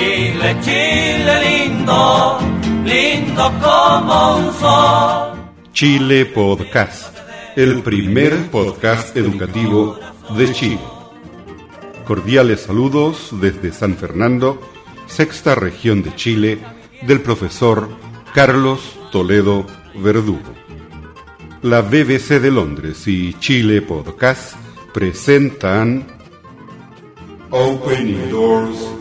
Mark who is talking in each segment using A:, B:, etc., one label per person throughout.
A: Chile, Chile lindo, lindo como un sol.
B: Chile Podcast, el primer podcast educativo de Chile. Cordiales saludos desde San Fernando, sexta región de Chile, del profesor Carlos Toledo Verdugo. La BBC de Londres y Chile Podcast presentan Opening Doors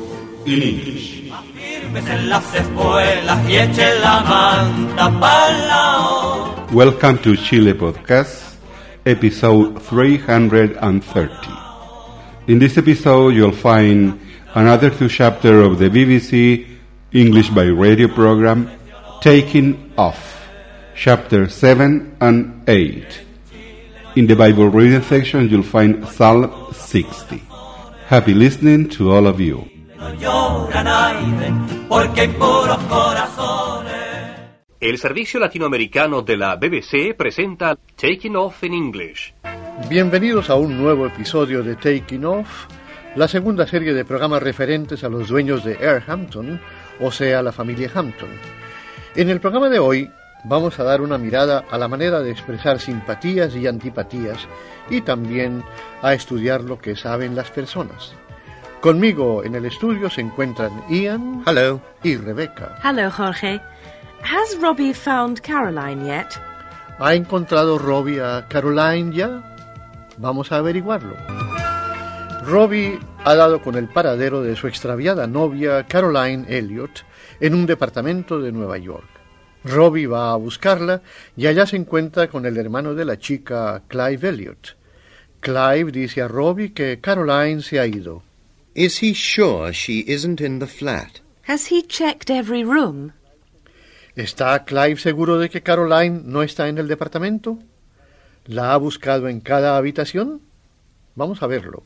B: Welcome to Chile Podcast, episode 330. In this episode, you'll find another two chapters of the BBC English by Radio program, Taking Off, chapter 7 and 8. In the Bible reading section, you'll find Psalm 60. Happy listening to all of you.
A: No lloran aire, porque hay puros corazones.
C: El servicio latinoamericano de la BBC presenta Taking Off in English.
D: Bienvenidos a un nuevo episodio de Taking Off, la segunda serie de programas referentes a los dueños de Air Hampton, o sea, la familia Hampton. En el programa de hoy vamos a dar una mirada a la manera de expresar simpatías y antipatías y también a estudiar lo que saben las personas. Conmigo en el estudio se encuentran Ian
E: Hello.
D: y Rebecca.
F: Hello, Jorge. Has Robbie found Caroline yet?
D: ¿Ha encontrado Robbie a Caroline ya? Vamos a averiguarlo. Robbie ha dado con el paradero de su extraviada novia Caroline Elliot en un departamento de Nueva York. Robbie va a buscarla y allá se encuentra con el hermano de la chica, Clive Elliot. Clive dice a Robbie que Caroline se ha ido.
E: Is he sure she isn't in the flat?
F: Has he checked every room?
D: ¿Está Clive seguro de que Caroline no está en el departamento? ¿La ha buscado en cada habitación? Vamos a verlo.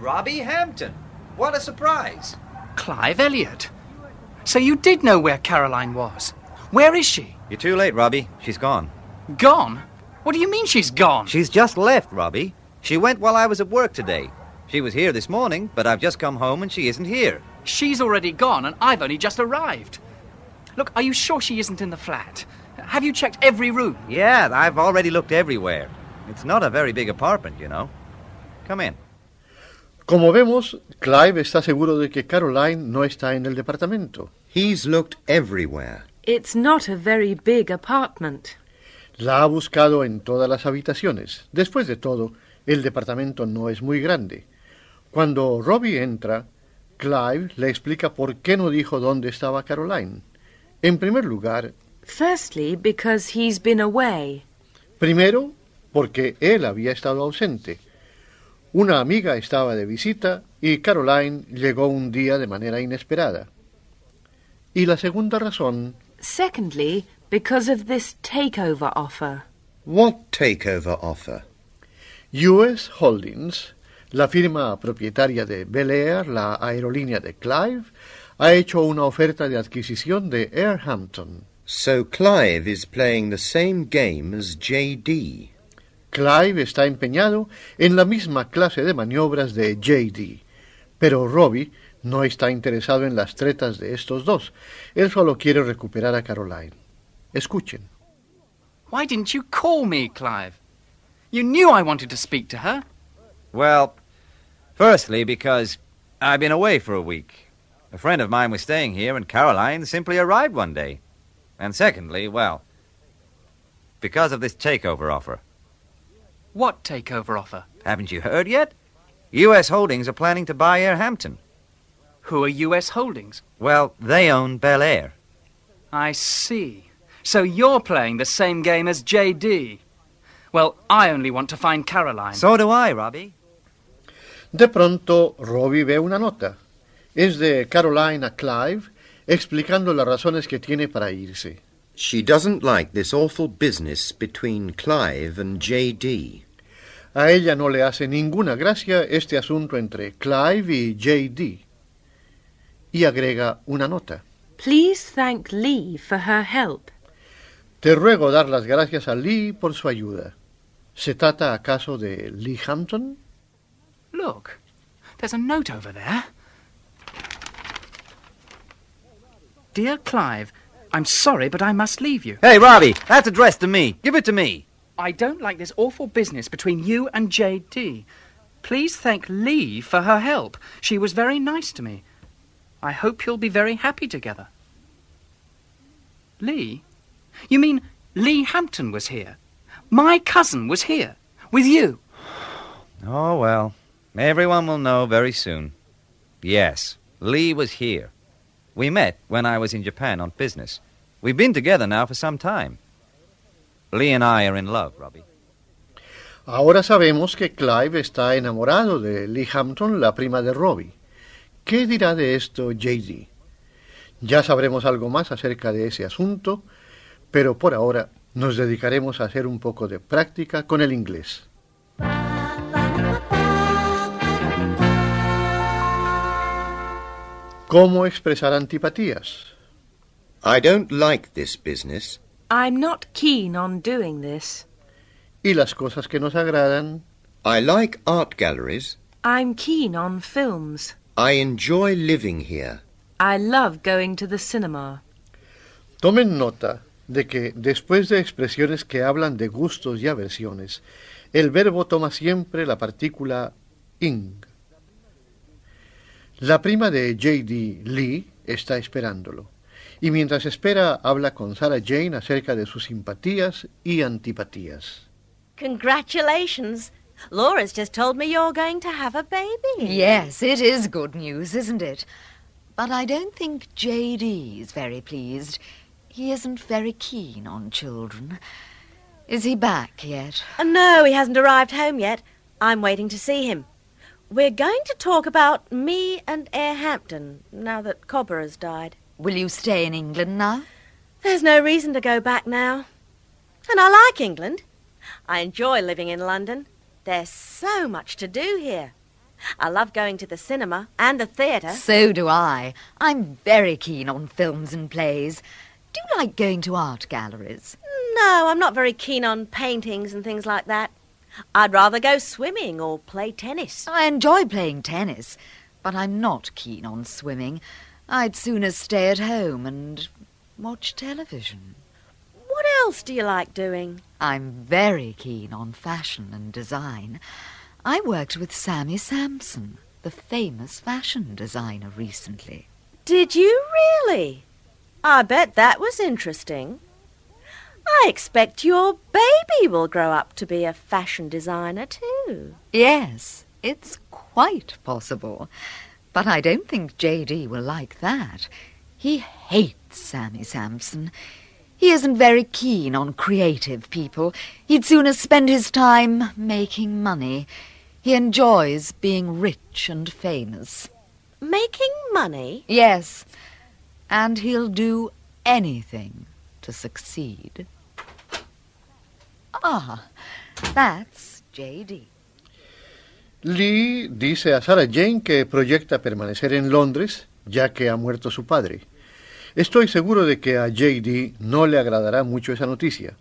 G: Robbie Hampton. What a surprise.
H: Clive Elliot. So you did know where Caroline was. Where is she?
G: You're too late, Robbie. She's gone.
H: Gone? What do you mean she's gone?
G: She's just left, Robbie. She went while I was at work today. She was here this morning, but I've just come home and she isn't here.
H: She's already gone and I've only just arrived. Look, are you sure she isn't in the flat? Have you checked every room?
G: Yeah, I've already looked everywhere. It's not a very big apartment, you know. Come in.
D: Como vemos, Clive está seguro de que Caroline no está en el departamento.
E: He's looked everywhere.
F: It's not a very big apartment.
D: La ha buscado en todas las habitaciones. Después de todo, el departamento no es muy grande. Cuando Robbie entra, Clive le explica por qué no dijo dónde estaba Caroline. En primer lugar,
F: Firstly, because he's been away.
D: primero, porque él había estado ausente. Una amiga estaba de visita y Caroline llegó un día de manera inesperada. Y la segunda razón,
F: Secondly, because of this takeover offer.
E: What takeover offer?
D: US Holdings, la firma propietaria de Bel Air, la aerolínea de Clive, ha hecho una oferta de adquisición de Air Hampton.
E: So Clive is playing the same game as J.D.
D: Clive está empeñado en la misma clase de maniobras de JD, pero Robbie no está interesado en las tretas de estos dos. Él solo quiere recuperar a Caroline. Escuchen.
H: Why didn't you call me, Clive? You knew I wanted to speak to her.
G: Well, firstly, because I've been away for a week. A friend of mine was staying here, and Caroline simply arrived one day. And secondly, well, because of this takeover offer.
H: What takeover offer?
G: Haven't you heard yet? U.S. Holdings are planning to buy Air Hampton.
H: Who are US Holdings?
G: Well, they own Bel Air.
H: I see. So you're playing the same game as JD. Well, I only want to find Caroline.
G: So do I, Robbie.
D: De pronto, Robbie ve una nota. Es de Caroline a Clive, explicando las razones que tiene para irse.
E: She doesn't like this awful business between Clive and J.D.
D: A ella no le hace ninguna gracia este asunto entre Clive y J.D. Y agrega una nota.
F: Please thank Lee for her help.
D: Te ruego dar las gracias a Lee por su ayuda. ¿Se trata acaso de Lee Hampton?
H: Look, there's a note over there. Dear Clive, I'm sorry, but I must leave you.
G: Hey, Robbie, that's addressed to me. Give it to me.
H: I don't like this awful business between you and J.D. Please thank Lee for her help. She was very nice to me. I hope you'll be very happy together. Lee? You mean Lee Hampton was here? My cousin was here? With you?
G: Oh, well. Everyone will know very soon. Yes, Lee was here. We met when I was in Japan on business. We've been together now for some time. Lee and I are in love, Robbie.
D: Ahora sabemos que Clive está enamorado de Lee Hampton, la prima de Robbie. ¿Qué dirá de esto JD? Ya sabremos algo más acerca de ese asunto, pero por ahora nos dedicaremos a hacer un poco de práctica con el inglés. ¿Cómo expresar antipatías?
E: I don't like this business.
F: I'm not keen on doing this.
D: Y las cosas que nos agradan.
E: I like art galleries.
F: I'm keen on films.
E: I enjoy living here.
F: I love going to the cinema.
D: Tomen nota de que después de expresiones que hablan de gustos y aversiones, el verbo toma siempre la partícula ing. La prima de J.D. Lee está esperándolo, y mientras espera habla con Sarah Jane acerca de sus simpatías y antipatías.
I: Congratulations. Laura's just told me you're going to have a baby.
J: Yes, it is good news, isn't it? But I don't think J.D. is very pleased. He isn't very keen on children. Is he back yet?
I: Uh, no, he hasn't arrived home yet. I'm waiting to see him. We're going to talk about me and Air Hampton now that Cobber has died.
J: Will you stay in England now?
I: There's no reason to go back now. And I like England. I enjoy living in London. There's so much to do here. I love going to the cinema and the theatre.
J: So do I. I'm very keen on films and plays. Do you like going to art galleries?
I: No, I'm not very keen on paintings and things like that. I'd rather go swimming or play tennis.
J: I enjoy playing tennis, but I'm not keen on swimming. I'd sooner stay at home and watch television.
I: What else do you like doing?
J: I'm very keen on fashion and design. I worked with Sammy Sampson, the famous fashion designer, recently.
I: Did you really? I bet that was interesting. I expect your baby will grow up to be a fashion designer too.
J: Yes, it's quite possible. But I don't think J.D. will like that. He hates Sammy Sampson. He isn't very keen on creative people. He'd sooner spend his time making money. He enjoys being rich and famous.
I: Making money?
J: Yes. And he'll do anything to succeed. Ah, that's J.D.
D: Lee dice a Sarah Jane que proyecta permanecer en Londres ya que ha muerto su padre. Estoy seguro de que a JD no le agradará mucho esa noticia.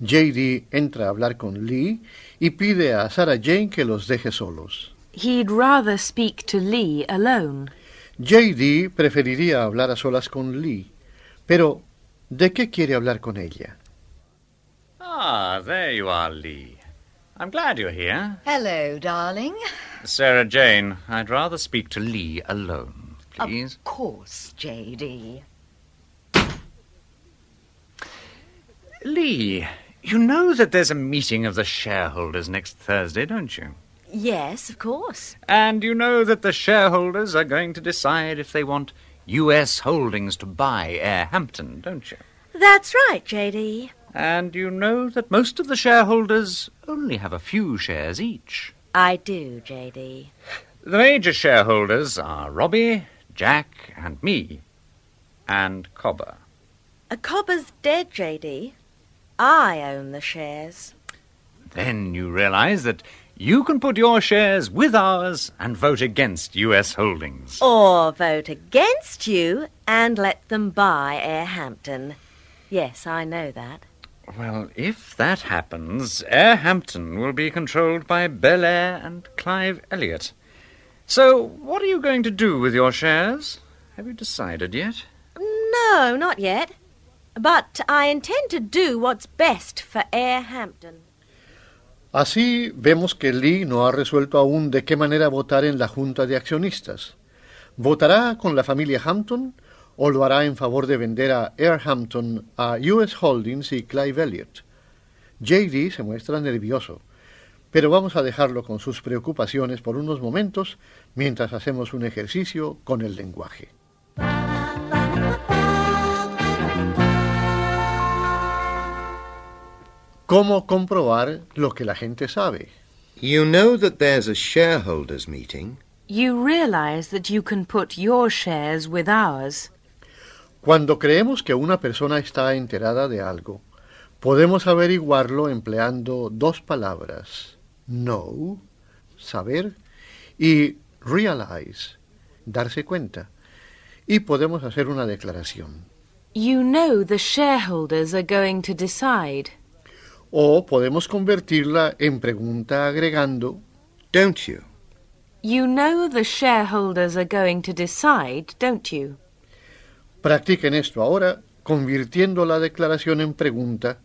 D: JD entra a hablar con Lee y pide a Sarah Jane que los deje solos.
F: He'd rather speak to Lee alone.
D: JD preferiría hablar a solas con Lee, pero ¿de qué quiere hablar con ella?
K: Ah, there you are, Lee. I'm glad you're here.
J: Hello, darling.
K: Sarah Jane, I'd rather speak to Lee alone, please.
J: Of course, J.D.
K: Lee, you know that there's a meeting of the shareholders next Thursday, don't you?
I: Yes, of course.
K: And you know that the shareholders are going to decide if they want U.S. Holdings to buy Air Hampton, don't you?
I: That's right, J.D.
K: And you know that most of the shareholders only have a few shares each.
I: I do, J.D.
K: The major shareholders are Robbie, Jack, and me, and Cobber.
I: A Cobber's dead, J.D. I own the shares.
K: Then you realize that you can put your shares with ours and vote against U.S. holdings.
I: Or vote against you and let them buy Air Hampton. Yes, I know that.
K: Well, if that happens, Air Hampton will be controlled by Bel Air and Clive Elliot. So, what are you going to do with your shares? Have you decided yet?
I: No, not yet. But I intend to do what's best for Air Hampton.
D: Así vemos que Lee no ha resuelto aún de qué manera votar en la Junta de Accionistas. ¿Votará con la familia Hampton o lo hará en favor de vender a Air Hampton a US Holdings y Clive Elliott? JD se muestra nervioso, pero vamos a dejarlo con sus preocupaciones por unos momentos mientras hacemos un ejercicio con el lenguaje. ¿Cómo comprobar lo que la gente sabe?
E: You know that there's a shareholders meeting.
F: You realize that you can put your shares with ours.
D: Cuando creemos que una persona está enterada de algo, podemos averiguarlo empleando dos palabras, know, saber, y realize, darse cuenta. Y podemos hacer una declaración.
F: You know the shareholders are going to decide.
D: O podemos convertirla en pregunta agregando
E: Don't you?
F: You know the shareholders are going to decide, don't you?
D: Practiquen esto ahora, convirtiendo la declaración en pregunta,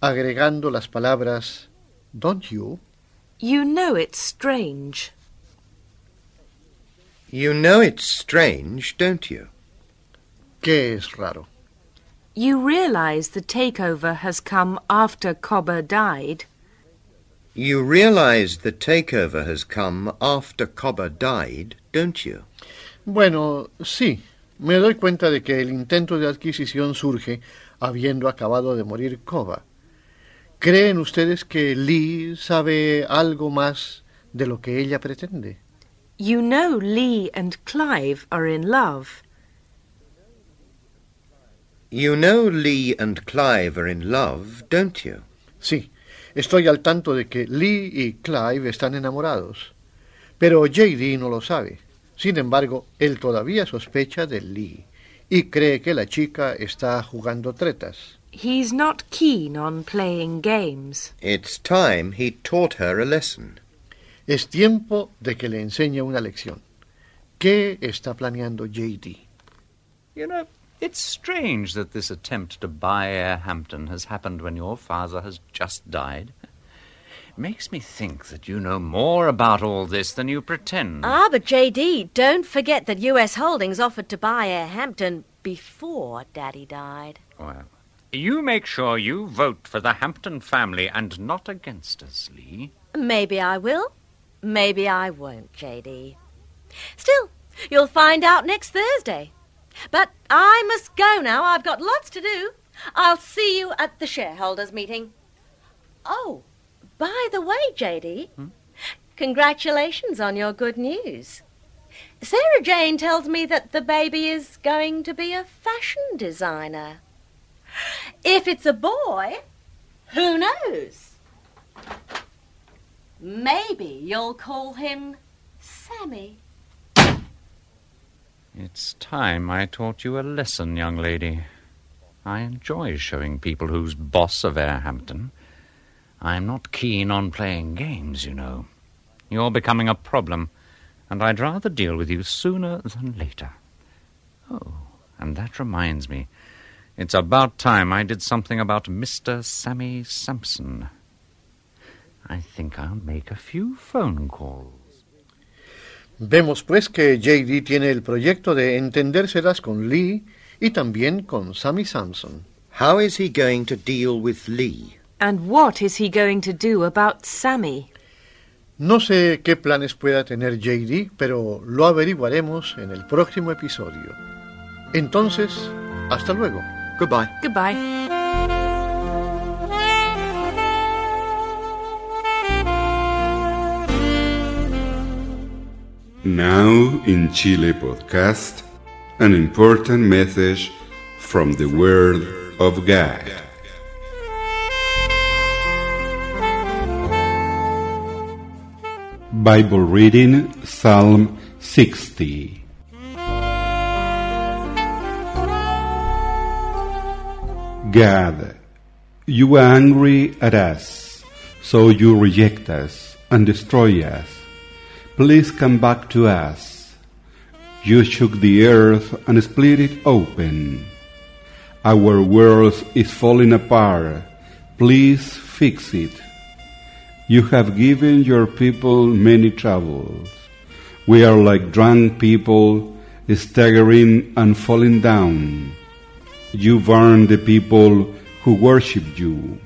D: agregando las palabras don't you,
F: You know it's strange.
E: You know it's strange, don't you?
D: que es raro.
F: You realize the takeover has come after Cobber died.
E: You realize the takeover has come after Cobber died, don't you?
D: Bueno, sí, me doy cuenta de que el intento de adquisición surge habiendo acabado de morir Cobber. ¿Creen ustedes que Lee sabe algo más de lo que ella pretende?
F: You know Lee and Clive are in love.
E: You know Lee and Clive are in love, don't you?
D: Sí, estoy al tanto de que Lee y Clive están enamorados. Pero JD no lo sabe. Sin embargo, él todavía sospecha de Lee y cree que la chica está jugando tretas.
F: He's not keen on playing games.
E: It's time he taught her a lesson.
D: Es tiempo de que le enseñe una lección. ¿Qué está planeando JD?
K: You know, it's strange that this attempt to buy Air Hampton has happened when your father has just died. It makes me think that you know more about all this than you pretend.
I: Ah, but JD, don't forget that US Holdings offered to buy Air Hampton before Daddy died.
K: Well, you make sure you vote for the Hampton family and not against us, Lee.
I: Maybe I will. Maybe I won't, JD. Still, you'll find out next Thursday. But I must go now. I've got lots to do. I'll see you at the shareholders' meeting. Oh, by the way, JD, hmm? congratulations on your good news. Sarah Jane tells me that the baby is going to be a fashion designer. If it's a boy, who knows? Maybe you'll call him Sammy.
K: It's time I taught you a lesson, young lady. I enjoy showing people who's boss of Air Hampton. I'm not keen on playing games, you know. You're becoming a problem, and I'd rather deal with you sooner than later. Oh, and that reminds me. It's about time I did something about Mr. Sammy Sampson. I think I'll make a few phone calls.
D: Vemos pues que JD tiene el proyecto de entendérselas con Lee y también con Sammy Sampson.
E: How is he going to deal with Lee?
F: And what is he going to do about Sammy?
D: No sé qué planes pueda tener JD, pero lo averiguaremos en el próximo episodio. Entonces, hasta luego.
E: Goodbye.
F: Goodbye.
B: Now in Chile podcast, an important message from the Word of God. Bible reading Psalm 60. God, you are angry at us, so you reject us and destroy us. Please come back to us. You shook the earth and split it open. Our world is falling apart. Please fix it. You have given your people many troubles. We are like drunk people, staggering and falling down. You burn the people who worship you.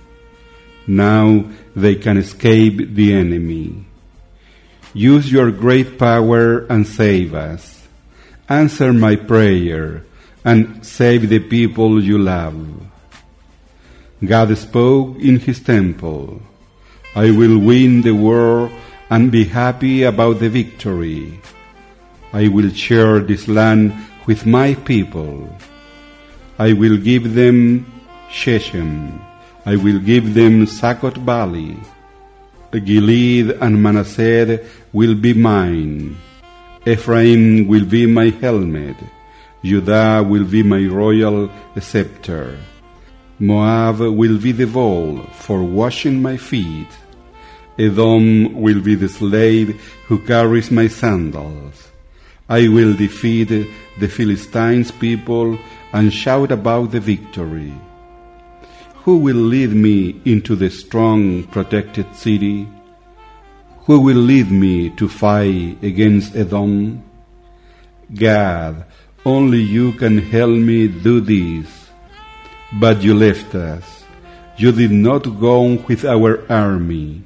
B: Now they can escape the enemy. Use your great power and save us. Answer my prayer and save the people you love. God spoke in his temple. I will win the war and be happy about the victory. I will share this land with my people. I will give them Shechem. I will give them Succoth Valley. Gilead and Manasseh will be mine. Ephraim will be my helmet. Judah will be my royal scepter. Moab will be the bowl for washing my feet. Edom will be the slave who carries my sandals. I will defeat the Philistines' people and shout about the victory. Who will lead me into the strong, protected city? Who will lead me to fight against Edom? God, only you can help me do this. But you left us. You did not go with our army.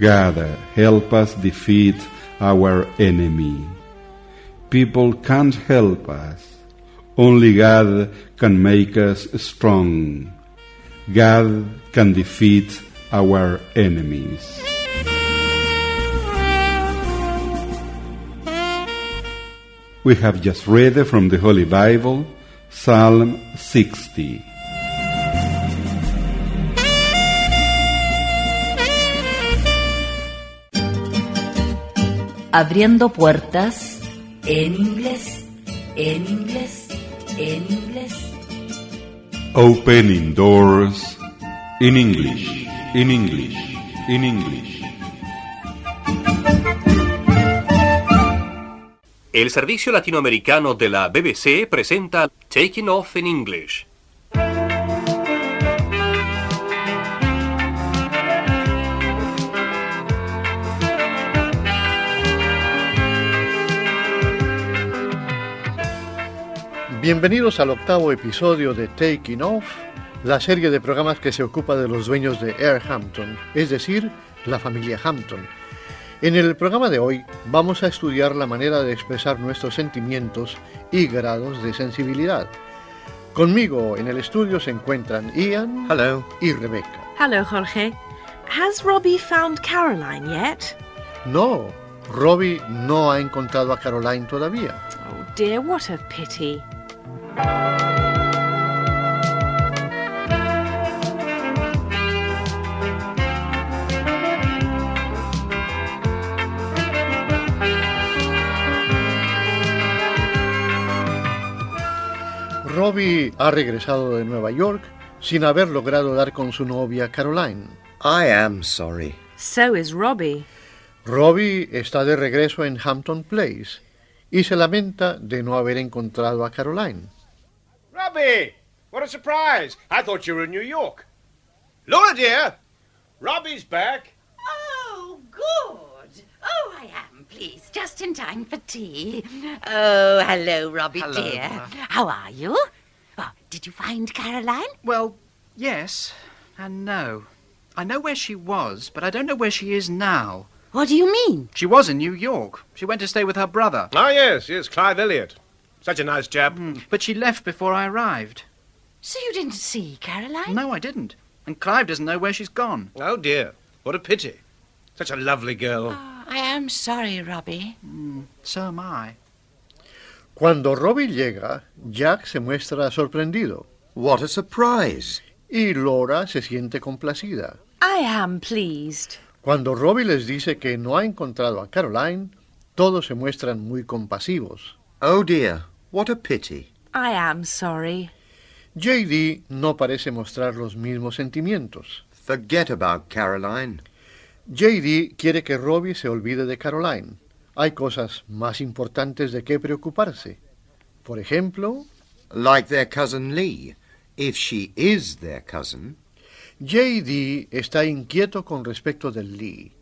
B: God, help us defeat our enemy. People can't help us. Only God can make us strong. God can defeat our enemies. We have just read from the Holy Bible Psalm 60.
L: Abriendo puertas en inglés, en inglés, en inglés.
B: Opening doors in English, in English, in English.
C: El servicio latinoamericano de la BBC presenta Taking Off in English.
D: Bienvenidos al octavo episodio de Taking Off, la serie de programas que se ocupa de los dueños de Air Hampton, es decir, la familia Hampton. En el programa de hoy vamos a estudiar la manera de expresar nuestros sentimientos y grados de sensibilidad. Conmigo en el estudio se encuentran Ian
E: Hello.
D: y Rebecca.
F: Hello, Jorge. Has Robbie found Caroline yet?
D: No, Robbie no ha encontrado a Caroline todavía.
F: Oh dear, what a pity.
D: Robbie ha regresado de Nueva York sin haber logrado dar con su novia Caroline.
E: I am sorry.
F: So is Robbie.
D: Robbie está de regreso en Hampton Place y se lamenta de no haber encontrado a Caroline.
M: Robbie! What a surprise! I thought you were in New York. Laura, dear! Robbie's back.
N: Oh, good. Oh, I am pleased. Just in time for tea. Oh, hello, Robbie,
H: Hello,
N: dear.
H: Ma.
N: How are you? Oh, did you find Caroline?
H: Well, yes and no. I know where she was, but I don't know where she is now.
N: What do you mean?
H: She was in New York. She went to stay with her brother.
M: Ah, yes, yes, Clive Elliot. Such a nice chap.
H: Hmm, but she left before I arrived.
N: So you didn't see Caroline?
H: No, I didn't. And Clive doesn't know where she's gone.
M: Oh, dear. What a pity. Such a lovely girl.
N: Oh, I am sorry, Robbie.
H: Hmm, so am I.
D: Cuando Robbie llega, Jack se muestra sorprendido
E: What a surprise.
D: y Laura se siente complacida.
F: I am pleased.
D: Cuando Robbie les dice que no ha encontrado a Caroline, todos se muestran muy compasivos.
E: Oh dear, what a pity.
F: I am sorry.
D: JD no parece mostrar los mismos sentimientos.
E: Forget about Caroline.
D: JD quiere que Robbie se olvide de Caroline. Hay cosas más importantes de qué preocuparse. Por ejemplo,
E: Like their cousin Lee. If she is their cousin,
D: JD está inquieto con respecto de Lee.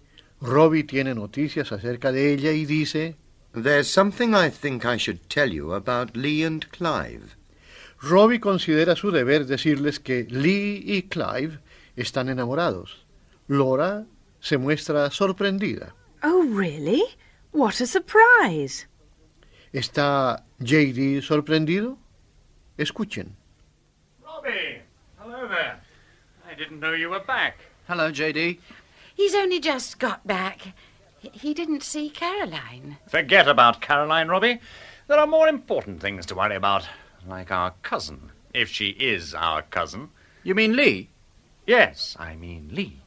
D: Robbie tiene noticias acerca de ella y dice,
E: there's something I think I should tell you about Lee and Clive.
D: Robbie considera su deber decirles que Lee y Clive están enamorados. Laura se muestra sorprendida.
F: Oh, really? What a surprise.
D: ¿Está JD sorprendido? Escuchen.
K: Robbie! Hello there. I didn't know you were back.
H: Hello, JD.
N: He's only just got back. He- He didn't see Caroline.
K: Forget about Caroline, Robbie. There are more important things to worry about, like our cousin, if she is our cousin.
H: You mean Lee?
K: Yes, I mean Lee.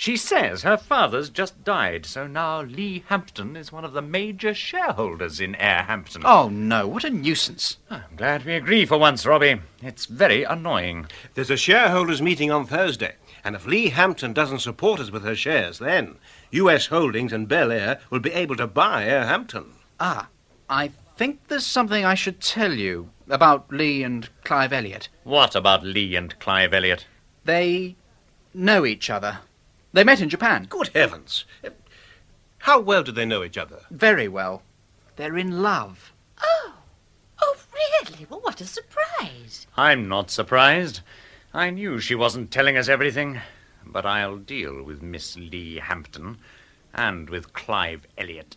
K: She says her father's just died, so now Lee Hampton is one of the major shareholders in Air Hampton.
H: Oh, no, what a nuisance.
K: I'm glad we agree for once, Robbie. It's very annoying.
M: There's a shareholders' meeting on Thursday, and if Lee Hampton doesn't support us with her shares, then U.S. Holdings and Bel Air will be able to buy Air Hampton.
H: Ah, I think there's something I should tell you about Lee and Clive Elliot.
K: What about Lee and Clive Elliot?
H: They know each other. They met in Japan.
M: Good heavens! How well do they know each other?
H: Very well. They're in love.
N: Oh, oh, really? Well, what a surprise.
K: I'm not surprised. I knew she wasn't telling us everything. But I'll deal with Miss Lee Hampton and with Clive Elliot.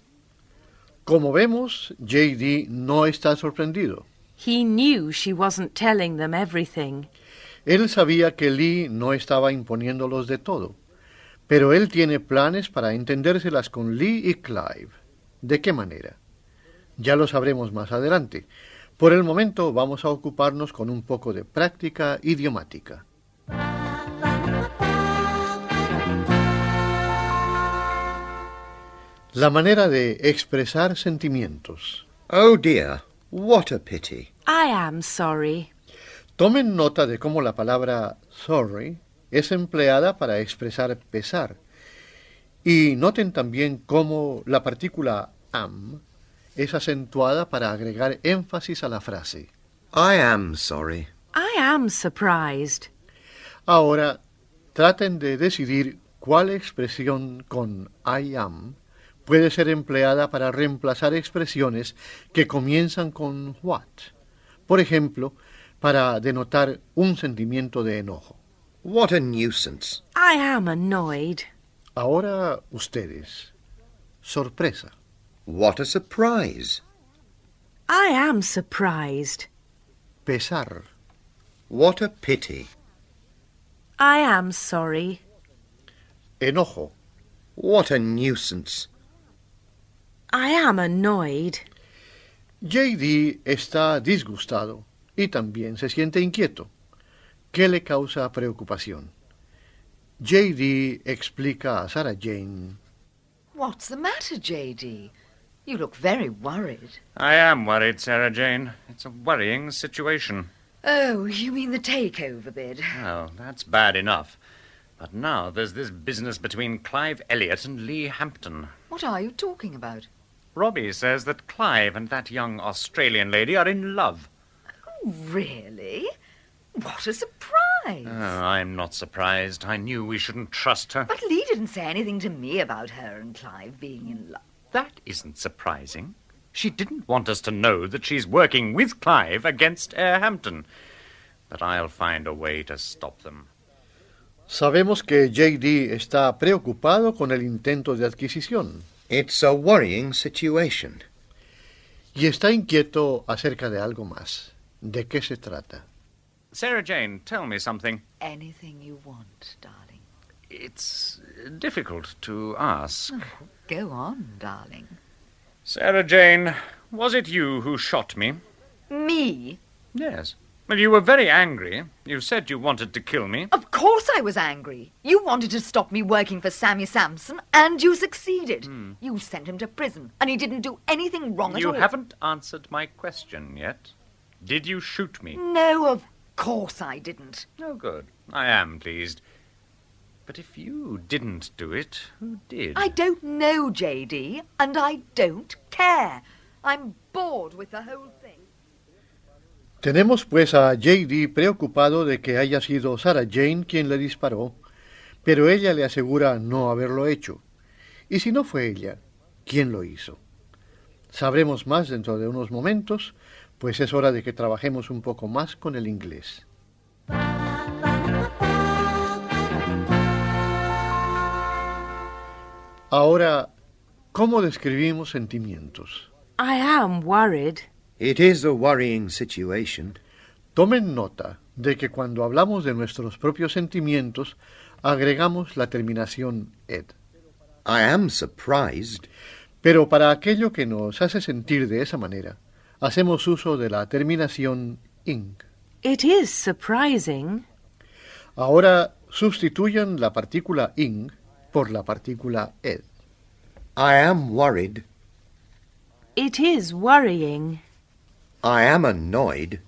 D: Como vemos, JD no está sorprendido.
F: He knew she wasn't telling them everything.
D: Él sabía que Lee no estaba imponiéndolos de todo, pero él tiene planes para entendérselas con Lee y Clive. ¿De qué manera? Ya lo sabremos más adelante. Por el momento vamos a ocuparnos con un poco de práctica idiomática. La manera de expresar sentimientos.
E: Oh dear, what a pity.
F: I am sorry.
D: Tomen nota de cómo la palabra sorry es empleada para expresar pesar. Y noten también cómo la partícula am es acentuada para agregar énfasis a la frase.
E: I am sorry.
F: I am surprised.
D: Ahora, traten de decidir cuál expresión con I am puede ser empleada para reemplazar expresiones que comienzan con what. Por ejemplo, para denotar un sentimiento de enojo.
E: What a nuisance.
F: I am annoyed.
D: Ahora ustedes. Sorpresa.
E: What a surprise.
F: I am surprised.
D: Pesar.
E: What a pity.
F: I am sorry.
D: Enojo.
E: What a nuisance.
F: I am annoyed.
D: JD está disgustado y también se siente inquieto. ¿Qué le causa preocupación? JD explica a Sarah Jane.
J: What's the matter, J.D.? You look very worried.
K: I am worried, Sarah Jane. It's a worrying situation.
J: Oh, you mean the takeover bid?
K: Oh, that's bad enough. But now there's this business between Clive Elliot and Lee Hampton.
J: What are you talking about?
K: Robbie says that Clive and that young Australian lady are in love.
J: Oh, really? What a surprise!
K: Oh, I'm not surprised. I knew we shouldn't trust her.
J: But Lee didn't say anything to me about her and Clive being in love.
K: That isn't surprising. She didn't want us to know that she's working with Clive against Air Hampton. But I'll find a way to stop them.
D: Sabemos que JD está preocupado con el intento de adquisición
E: It's a worrying situation.
D: y está inquieto acerca de algo más. ¿De qué se trata?
K: Sarah Jane, tell me something.
J: Anything you want, darling.
K: It's difficult to ask.
J: Oh, go on, darling.
K: Sarah Jane, was it you who shot me?
J: Me?
K: Yes. Well, you were very angry. You said you wanted to kill me.
J: Of course I was angry. You wanted to stop me working for Sammy Sampson, and you succeeded. Hmm. You sent him to prison, and he didn't do anything wrong at all.
K: You haven't answered my question yet. Did you shoot me?
J: No, of course I didn't.
K: Oh, good. I am pleased. But if you didn't do it, who did?
J: I don't know, J.D., and I don't care. I'm bored with the whole thing.
D: Tenemos pues a JD preocupado de que haya sido Sarah Jane quien le disparó, pero ella le asegura no haberlo hecho. Y si no fue ella, ¿quién lo hizo? Sabremos más dentro de unos momentos, pues es hora de que trabajemos un poco más con el inglés. Ahora, ¿cómo describimos sentimientos?
F: I am worried.
E: It is a worrying situation.
D: Tomen nota de que cuando hablamos de nuestros propios sentimientos, agregamos la terminación ed.
E: I am surprised.
D: Pero para aquello que nos hace sentir de esa manera, hacemos uso de la terminación ing.
F: It is surprising.
D: Ahora sustituyan la partícula ing por la partícula ed.
E: I am worried.
F: It is worrying.
E: I am annoyed.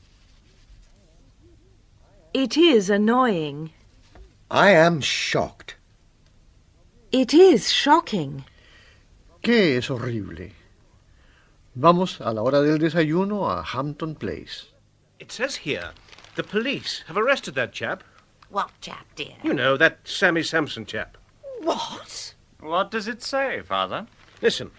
F: It is annoying.
E: I am shocked.
F: It is shocking.
D: ¿Qué es horrible? Vamos a la hora del desayuno a Hampton Place.
M: It says here the police have arrested that chap.
N: What chap, dear?
M: You know, that Sammy Sampson chap.
N: What?
K: What does it say, Father?
M: Listen.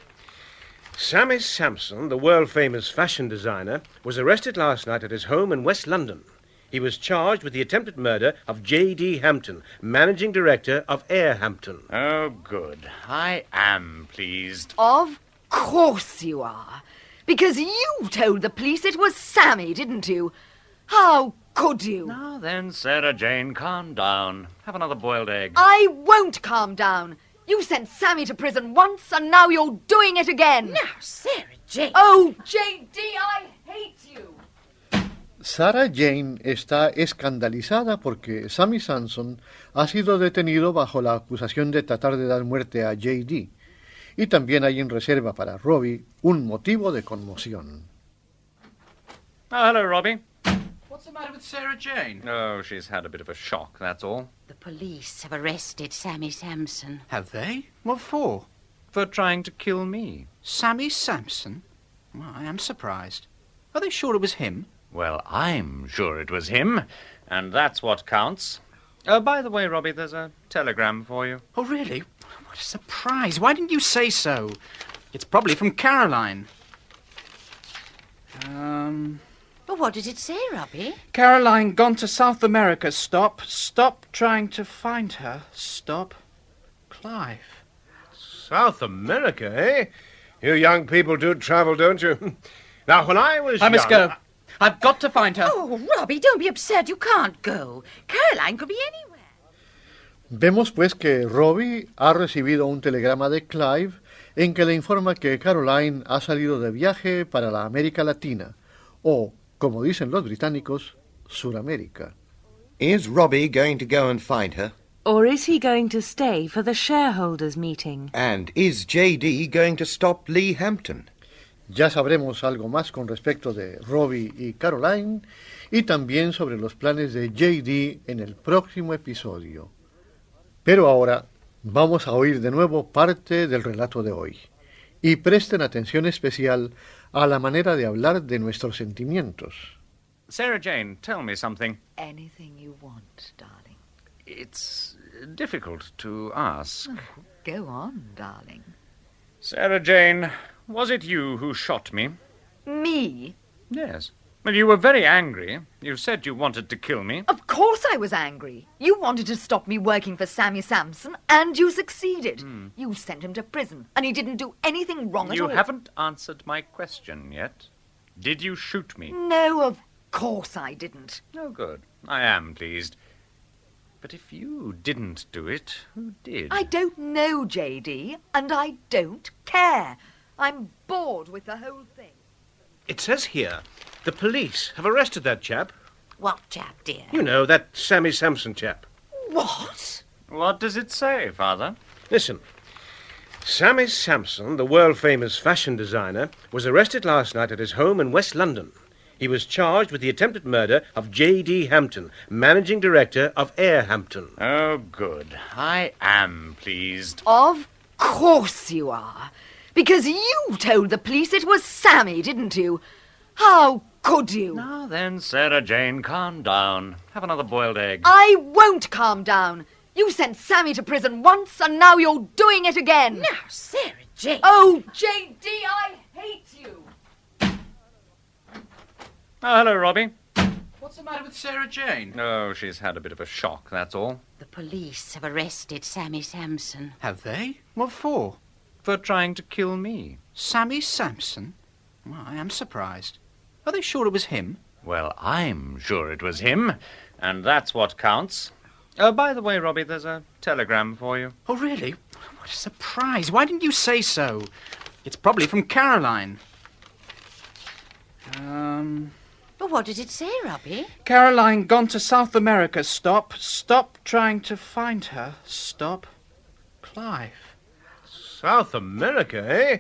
M: Sammy Sampson, the world famous fashion designer, was arrested last night at his home in West London. He was charged with the attempted murder of J.D. Hampton, managing director of Air Hampton.
K: Oh, good. I am pleased.
J: Of course you are. Because you told the police it was Sammy, didn't you? How could you?
K: Now then, Sarah Jane, calm down. Have another boiled egg.
J: I won't calm down. You sent Sammy to prison once, and now you're doing it again.
N: Now, Sarah Jane.
J: Oh, J.D., I hate you.
D: Sarah Jane está escandalizada porque Sammy Sampson ha sido detenido bajo la acusación de tratar de dar muerte a J.D. Y también hay en reserva para Robbie un motivo de conmoción.
K: Oh, hello, Robbie.
H: What's the matter with Sarah Jane?
K: Oh, she's had a bit of a shock, that's all.
N: The police have arrested Sammy Sampson.
H: Have they? What for?
K: For trying to kill me.
H: Sammy Sampson? Well, I am surprised. Are they sure it was him?
K: Well, I'm sure it was him, and that's what counts. Uh, by the way, Robbie, there's a telegram for you.
H: Oh, really? What a surprise. Why didn't you say so? It's probably from Caroline. Um,
N: But what does it say, Robbie?
H: Caroline gone to South America. Stop. Stop trying to find her. Stop. Clive.
M: South America, eh? You young people do travel, don't you? now, when I was
H: I must go. I've got to find her.
N: Oh, Robbie, don't be absurd. You can't go. Caroline could be anywhere.
D: Vemos pues que Robbie ha recibido un telegrama de Clive en que le informa que Caroline ha salido de viaje para la América Latina, o, como dicen los británicos, Suramérica.
E: Is Robbie going to go and find her?
F: Or is he going to stay for the shareholders' meeting?
E: And is J.D. going to stop Lee Hampton?
D: Ya sabremos algo más con respecto de Robbie y Caroline y también sobre los planes de JD en el próximo episodio. Pero ahora vamos a oír de nuevo parte del relato de hoy y presten atención especial a la manera de hablar de nuestros sentimientos.
K: Sarah Jane, tell me something.
J: Anything you want, darling.
K: It's difficult to ask.
J: Go on, darling.
K: Sarah Jane, was it you who shot me?
J: Me?
K: Yes. Well, you were very angry. You said you wanted to kill me.
J: Of course I was angry. You wanted to stop me working for Sammy Sampson, and you succeeded. Hmm. You sent him to prison, and he didn't do anything wrong at
K: You
J: all.
K: You haven't answered my question yet. Did you shoot me?
J: No, of course I didn't.
K: Oh, good. I am pleased. But if you didn't do it, who did?
J: I don't know, JD, and I don't care. I'm bored with the whole thing.
M: It says here the police have arrested that chap.
N: What chap, dear?
M: You know, that Sammy Sampson chap.
N: What?
K: What does it say, Father?
M: Listen. Sammy Sampson, the world famous fashion designer, was arrested last night at his home in West London. He was charged with the attempted murder of J.D. Hampton, managing director of Air Hampton.
K: Oh, good. I am pleased.
J: Of course you are. Because you told the police it was Sammy, didn't you? How could you?
K: Now then, Sarah Jane, calm down. Have another boiled egg.
J: I won't calm down. You sent Sammy to prison once, and now you're doing it again.
N: Now, Sarah Jane.
J: Oh, J.D., I hate you.
K: Oh, hello, Robbie.
H: What's the matter with Sarah Jane?
K: Oh, she's had a bit of a shock, that's all.
N: The police have arrested Sammy Sampson.
H: Have they? What for?
K: For trying to kill me.
H: Sammy Sampson? Well, I am surprised. Are they sure it was him?
K: Well, I'm sure it was him, and that's what counts. Oh, by the way, Robbie, there's a telegram for you.
H: Oh, really? What a surprise. Why didn't you say so? It's probably from Caroline. Um.
N: But what did it say, Robbie?
H: Caroline gone to South America. Stop. Stop trying to find her. Stop. Clive.
M: South America, eh?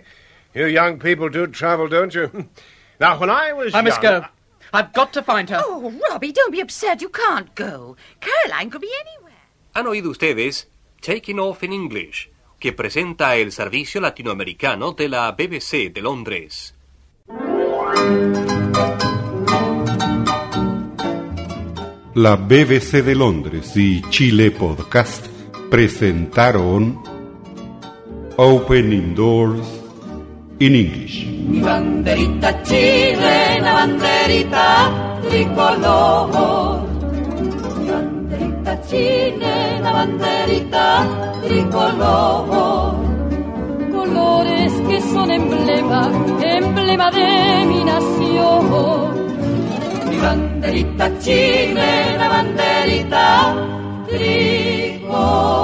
M: You young people do travel, don't you? Now, when I was
H: I must
M: young-
H: go. I've got to find her.
N: Oh, Robbie, don't be upset. You can't go. Caroline could be anywhere.
C: Han oído ustedes Taking Off in English, que presenta el servicio latinoamericano de la BBC de Londres.
B: La BBC de Londres y Chile Podcast presentaron Opening Doors in English.
A: Mi banderita chilena, banderita tricolor. Mi banderita chilena, banderita tricolor. Colores que son emblema, emblema de mi nación. Mi banderita chilena, banderita tricolor.